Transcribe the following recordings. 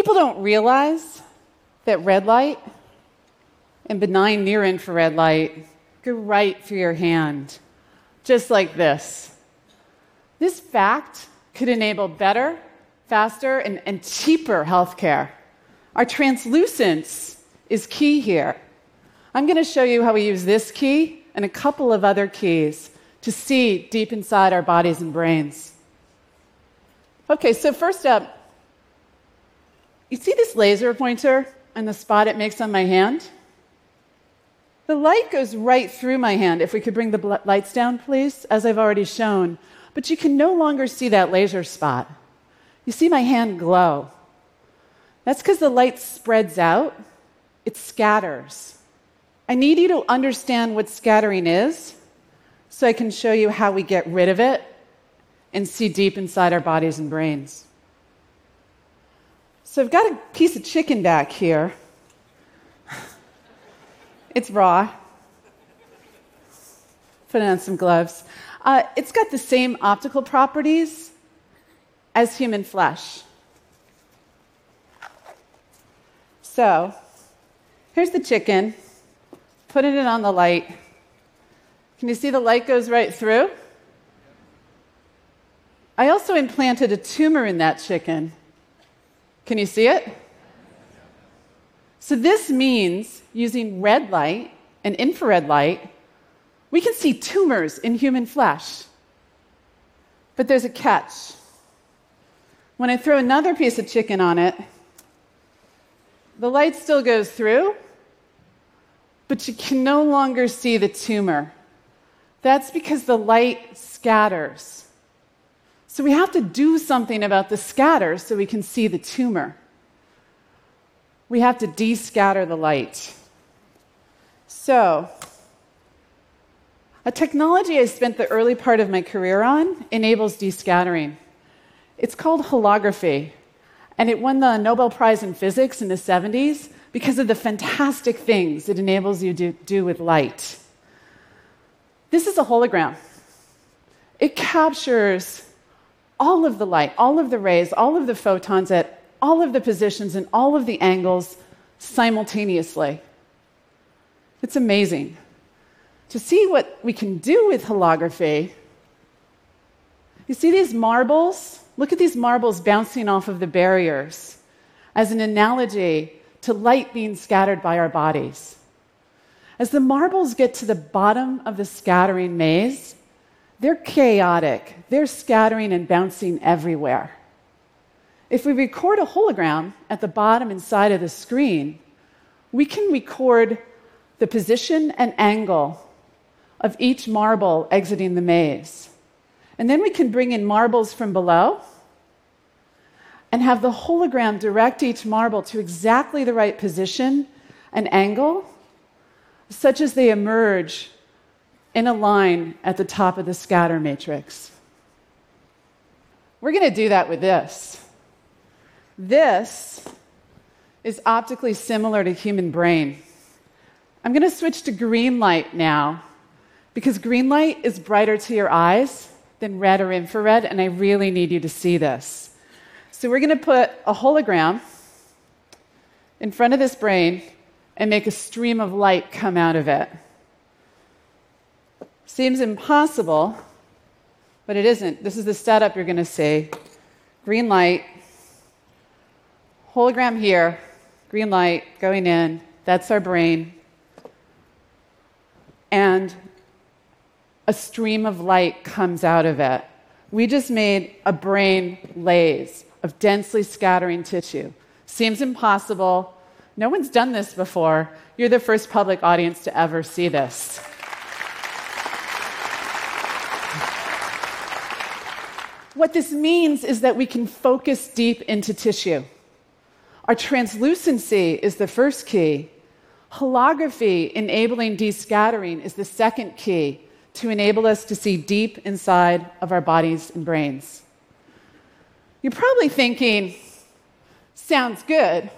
People don't realize that red light and benign near infrared light go right through your hand, just like this. This fact could enable better, faster, and, and cheaper healthcare. Our translucence is key here. I'm going to show you how we use this key and a couple of other keys to see deep inside our bodies and brains. Okay, so first up, you see this laser pointer and the spot it makes on my hand? The light goes right through my hand. If we could bring the lights down, please, as I've already shown. But you can no longer see that laser spot. You see my hand glow. That's because the light spreads out, it scatters. I need you to understand what scattering is so I can show you how we get rid of it and see deep inside our bodies and brains. So I've got a piece of chicken back here. It's raw. Put on some gloves. Uh, it's got the same optical properties as human flesh. So, here's the chicken. Putting it on the light. Can you see the light goes right through? I also implanted a tumor in that chicken. Can you see it? So, this means using red light and infrared light, we can see tumors in human flesh. But there's a catch. When I throw another piece of chicken on it, the light still goes through, but you can no longer see the tumor. That's because the light scatters. So we have to do something about the scatter so we can see the tumor. We have to descatter the light. So, a technology I spent the early part of my career on enables descattering. It's called holography, and it won the Nobel Prize in Physics in the 70s because of the fantastic things it enables you to do with light. This is a hologram. It captures all of the light, all of the rays, all of the photons at all of the positions and all of the angles simultaneously. It's amazing. To see what we can do with holography, you see these marbles? Look at these marbles bouncing off of the barriers as an analogy to light being scattered by our bodies. As the marbles get to the bottom of the scattering maze, they're chaotic, they're scattering and bouncing everywhere. If we record a hologram at the bottom and side of the screen, we can record the position and angle of each marble exiting the maze. And then we can bring in marbles from below and have the hologram direct each marble to exactly the right position and angle, such as they emerge in a line at the top of the scatter matrix. We're going to do that with this. This is optically similar to human brain. I'm going to switch to green light now because green light is brighter to your eyes than red or infrared, and I really need you to see this. So, we're going to put a hologram in front of this brain and make a stream of light come out of it. Seems impossible, but it isn't. This is the setup you're going to see. Green light, hologram here, green light going in. That's our brain. And a stream of light comes out of it. We just made a brain laze of densely scattering tissue. Seems impossible. No one's done this before. You're the first public audience to ever see this. What this means is that we can focus deep into tissue. Our translucency is the first key. Holography, enabling descattering, is the second key to enable us to see deep inside of our bodies and brains. You're probably thinking, sounds good,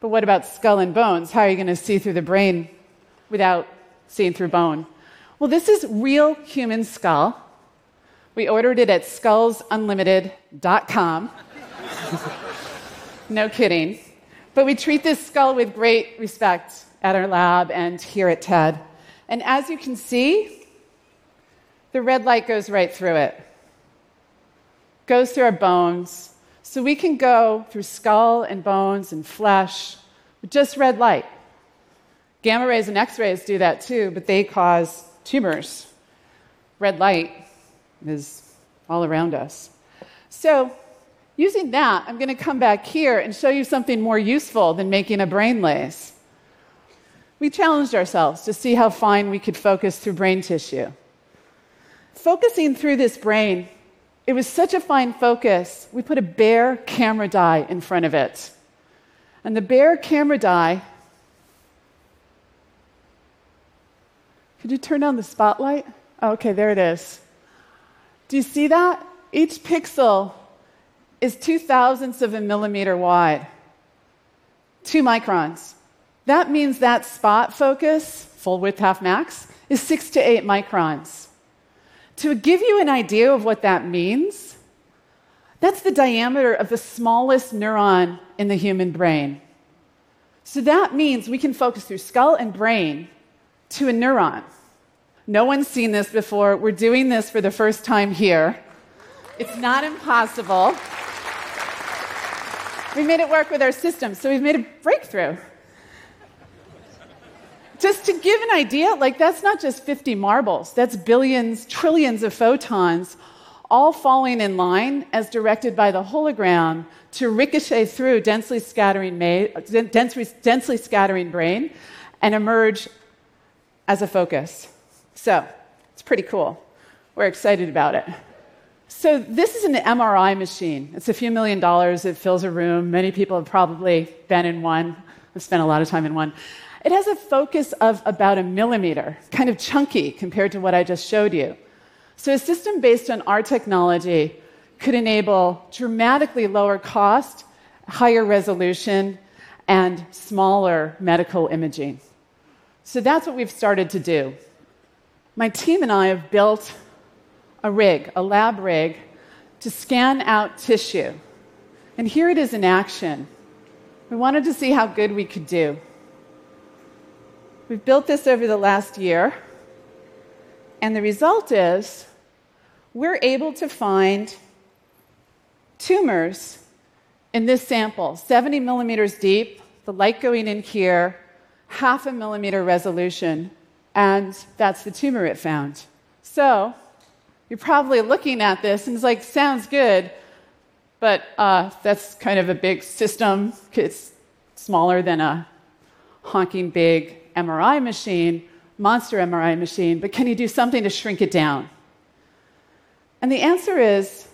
but what about skull and bones? How are you going to see through the brain without seeing through bone? Well, this is real human skull we ordered it at skullsunlimited.com. No kidding. But we treat this skull with great respect at our lab and here at TED. And as you can see, the red light goes right through it, goes through our bones. So we can go through skull and bones and flesh with just red light. Gamma rays and X rays do that too, but they cause tumors. Red light is all around us. So, using that, I'm going to come back here and show you something more useful than making a brain lace. We challenged ourselves to see how fine we could focus through brain tissue. Focusing through this brain, it was such a fine focus, we put a bare camera die in front of it. And the bare camera die Could you turn on the spotlight? Oh, okay, there it is. Do you see that? Each pixel is two thousandths of a millimeter wide, two microns. That means that spot focus, full width half max, is six to eight microns. To give you an idea of what that means, that's the diameter of the smallest neuron in the human brain. So that means we can focus through skull and brain to a neuron. No one's seen this before. We're doing this for the first time here. It's not impossible. We made it work with our system, so we've made a breakthrough. Just to give an idea, like that's not just 50 marbles, that's billions, trillions of photons all falling in line as directed by the hologram to ricochet through densely scattering, densely, densely scattering brain and emerge as a focus. So it's pretty cool. We're excited about it. So, this is an MRI machine. It's a few million dollars. It fills a room. Many people have probably been in one. I've spent a lot of time in one. It has a focus of about a millimeter, kind of chunky compared to what I just showed you. So, a system based on our technology could enable dramatically lower cost, higher resolution, and smaller medical imaging. So, that's what we've started to do. My team and I have built a rig, a lab rig, to scan out tissue. And here it is in action. We wanted to see how good we could do. We've built this over the last year, and the result is we're able to find tumors in this sample, 70 millimeters deep, the light going in here, half a millimeter resolution and that's the tumor it found. So you're probably looking at this and it's like, sounds good, but uh, that's kind of a big system. It's smaller than a honking big MRI machine, monster MRI machine, but can you do something to shrink it down? And the answer is,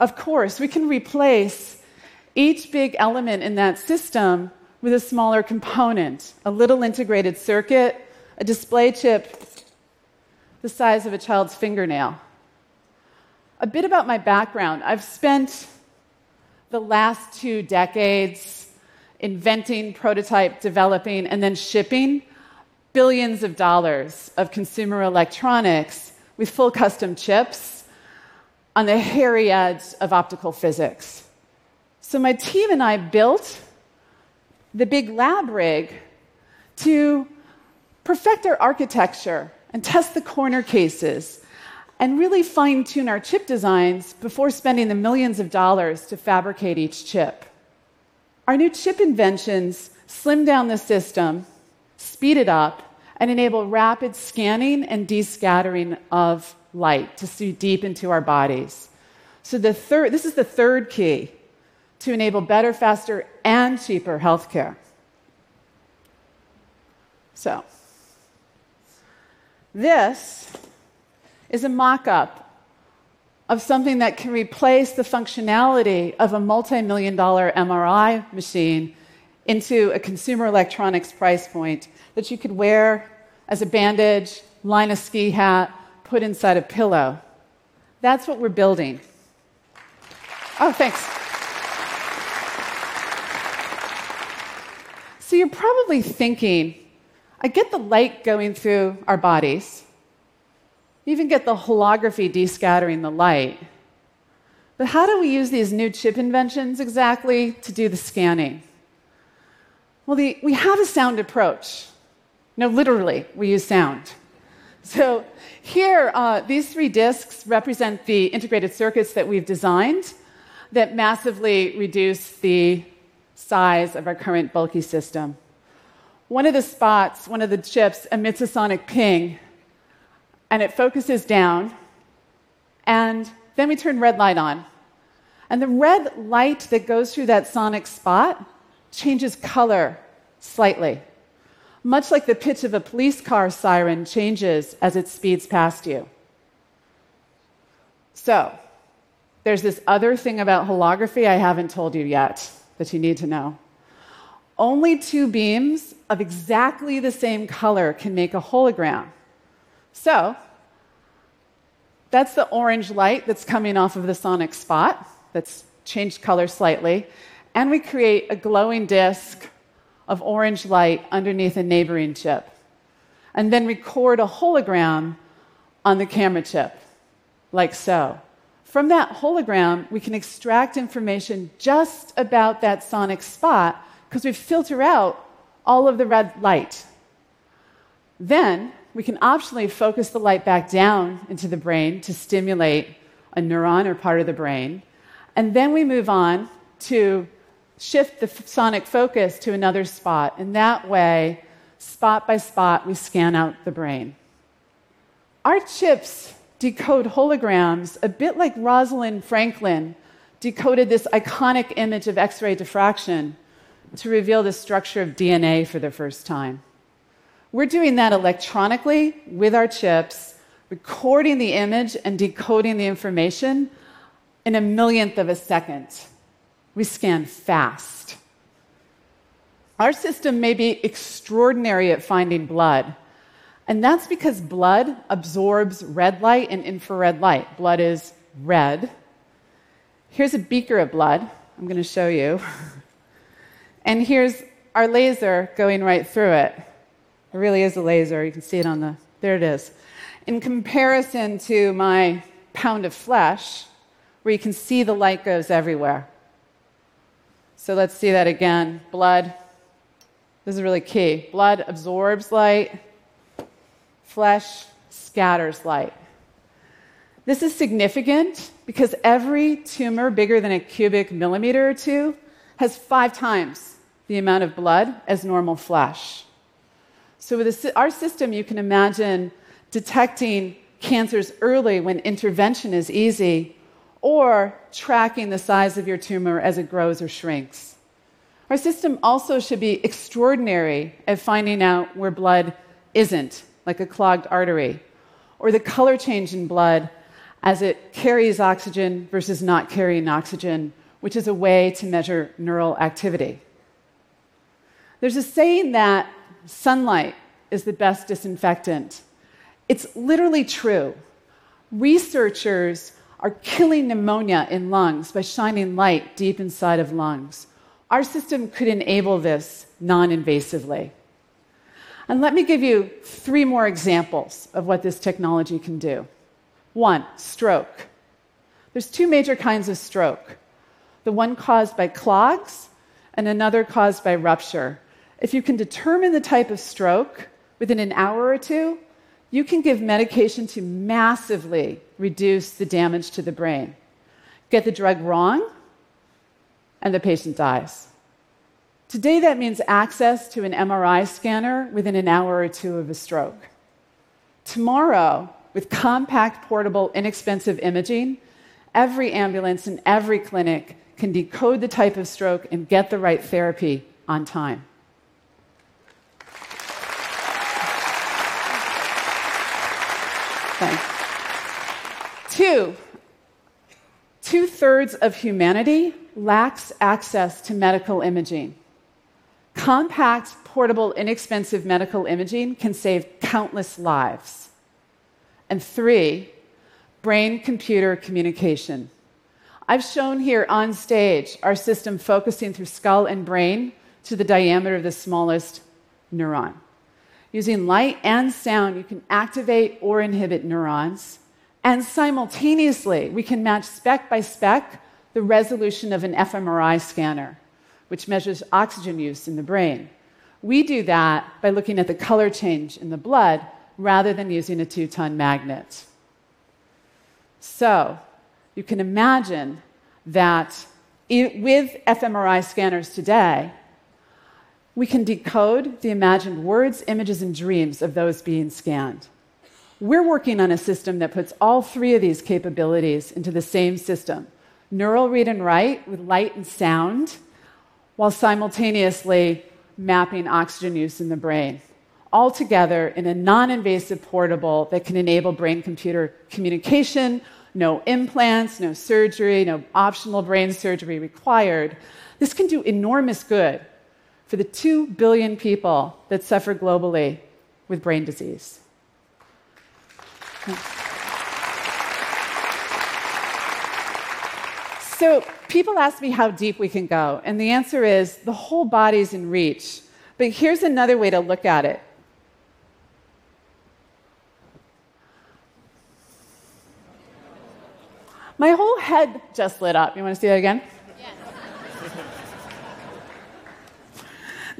of course, we can replace each big element in that system with a smaller component, a little integrated circuit a display chip the size of a child's fingernail. A bit about my background I've spent the last two decades inventing, prototype, developing, and then shipping billions of dollars of consumer electronics with full custom chips on the hairy edge of optical physics. So my team and I built the big lab rig to perfect our architecture and test the corner cases and really fine tune our chip designs before spending the millions of dollars to fabricate each chip. Our new chip inventions slim down the system, speed it up, and enable rapid scanning and descattering of light to see deep into our bodies. So the third, this is the third key to enable better, faster, and cheaper healthcare. So, this is a mock up of something that can replace the functionality of a multi million dollar MRI machine into a consumer electronics price point that you could wear as a bandage, line a ski hat, put inside a pillow. That's what we're building. Oh, thanks. So you're probably thinking, I get the light going through our bodies. You even get the holography descattering the light. But how do we use these new chip inventions exactly to do the scanning? Well, the, we have a sound approach. No, literally, we use sound. So here, uh, these three disks represent the integrated circuits that we've designed that massively reduce the size of our current bulky system. One of the spots, one of the chips, emits a sonic ping, and it focuses down, and then we turn red light on. And the red light that goes through that sonic spot changes color slightly, much like the pitch of a police car siren changes as it speeds past you. So, there's this other thing about holography I haven't told you yet that you need to know. Only two beams of exactly the same color can make a hologram. So, that's the orange light that's coming off of the sonic spot that's changed color slightly. And we create a glowing disk of orange light underneath a neighboring chip. And then record a hologram on the camera chip, like so. From that hologram, we can extract information just about that sonic spot because we filter out all of the red light. Then we can optionally focus the light back down into the brain to stimulate a neuron or part of the brain. And then we move on to shift the sonic focus to another spot. And that way, spot by spot, we scan out the brain. Our chips decode holograms a bit like Rosalind Franklin decoded this iconic image of X ray diffraction to reveal the structure of DNA for the first time. We're doing that electronically with our chips, recording the image and decoding the information in a millionth of a second. We scan fast. Our system may be extraordinary at finding blood, and that's because blood absorbs red light and infrared light. Blood is red. Here's a beaker of blood. I'm going to show you. And here's our laser going right through it. It really is a laser. You can see it on the, there it is. In comparison to my pound of flesh, where you can see the light goes everywhere. So let's see that again. Blood. This is really key. Blood absorbs light, flesh scatters light. This is significant because every tumor bigger than a cubic millimeter or two has five times the amount of blood as normal flesh. So, with our system, you can imagine detecting cancers early when intervention is easy, or tracking the size of your tumor as it grows or shrinks. Our system also should be extraordinary at finding out where blood isn't like a clogged artery, or the color change in blood as it carries oxygen versus not carrying oxygen, which is a way to measure neural activity. There's a saying that sunlight is the best disinfectant. It's literally true. Researchers are killing pneumonia in lungs by shining light deep inside of lungs. Our system could enable this non invasively. And let me give you three more examples of what this technology can do. One, stroke. There's two major kinds of stroke the one caused by clogs and another caused by rupture. If you can determine the type of stroke within an hour or two, you can give medication to massively reduce the damage to the brain. Get the drug wrong, and the patient dies. Today, that means access to an MRI scanner within an hour or two of a stroke. Tomorrow, with compact, portable, inexpensive imaging, every ambulance and every clinic can decode the type of stroke and get the right therapy on time. Thanks. Two, two thirds of humanity lacks access to medical imaging. Compact, portable, inexpensive medical imaging can save countless lives. And three, brain computer communication. I've shown here on stage our system focusing through skull and brain to the diameter of the smallest neuron. Using light and sound, you can activate or inhibit neurons, And simultaneously, we can match spec by spec the resolution of an fMRI scanner, which measures oxygen use in the brain. We do that by looking at the color change in the blood rather than using a two ton magnet. So, you can imagine that with fMRI scanners today, we can decode the imagined words, images, and dreams of those being scanned. We're working on a system that puts all three of these capabilities into the same system neural read and write with light and sound, while simultaneously mapping oxygen use in the brain. All together in a non invasive portable that can enable brain computer communication, no implants, no surgery, no optional brain surgery required. This can do enormous good for the 2 billion people that suffer globally with brain disease. So, people ask me how deep we can go, and the answer is the whole body's in reach. But here's another way to look at it. My whole head just lit up. You want to see that again?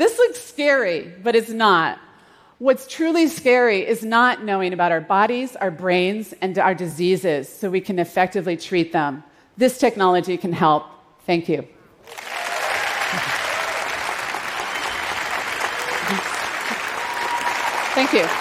This looks scary, but it's not. What's truly scary is not knowing about our bodies, our brains, and our diseases so we can effectively treat them. This technology can help. Thank you. Thank you.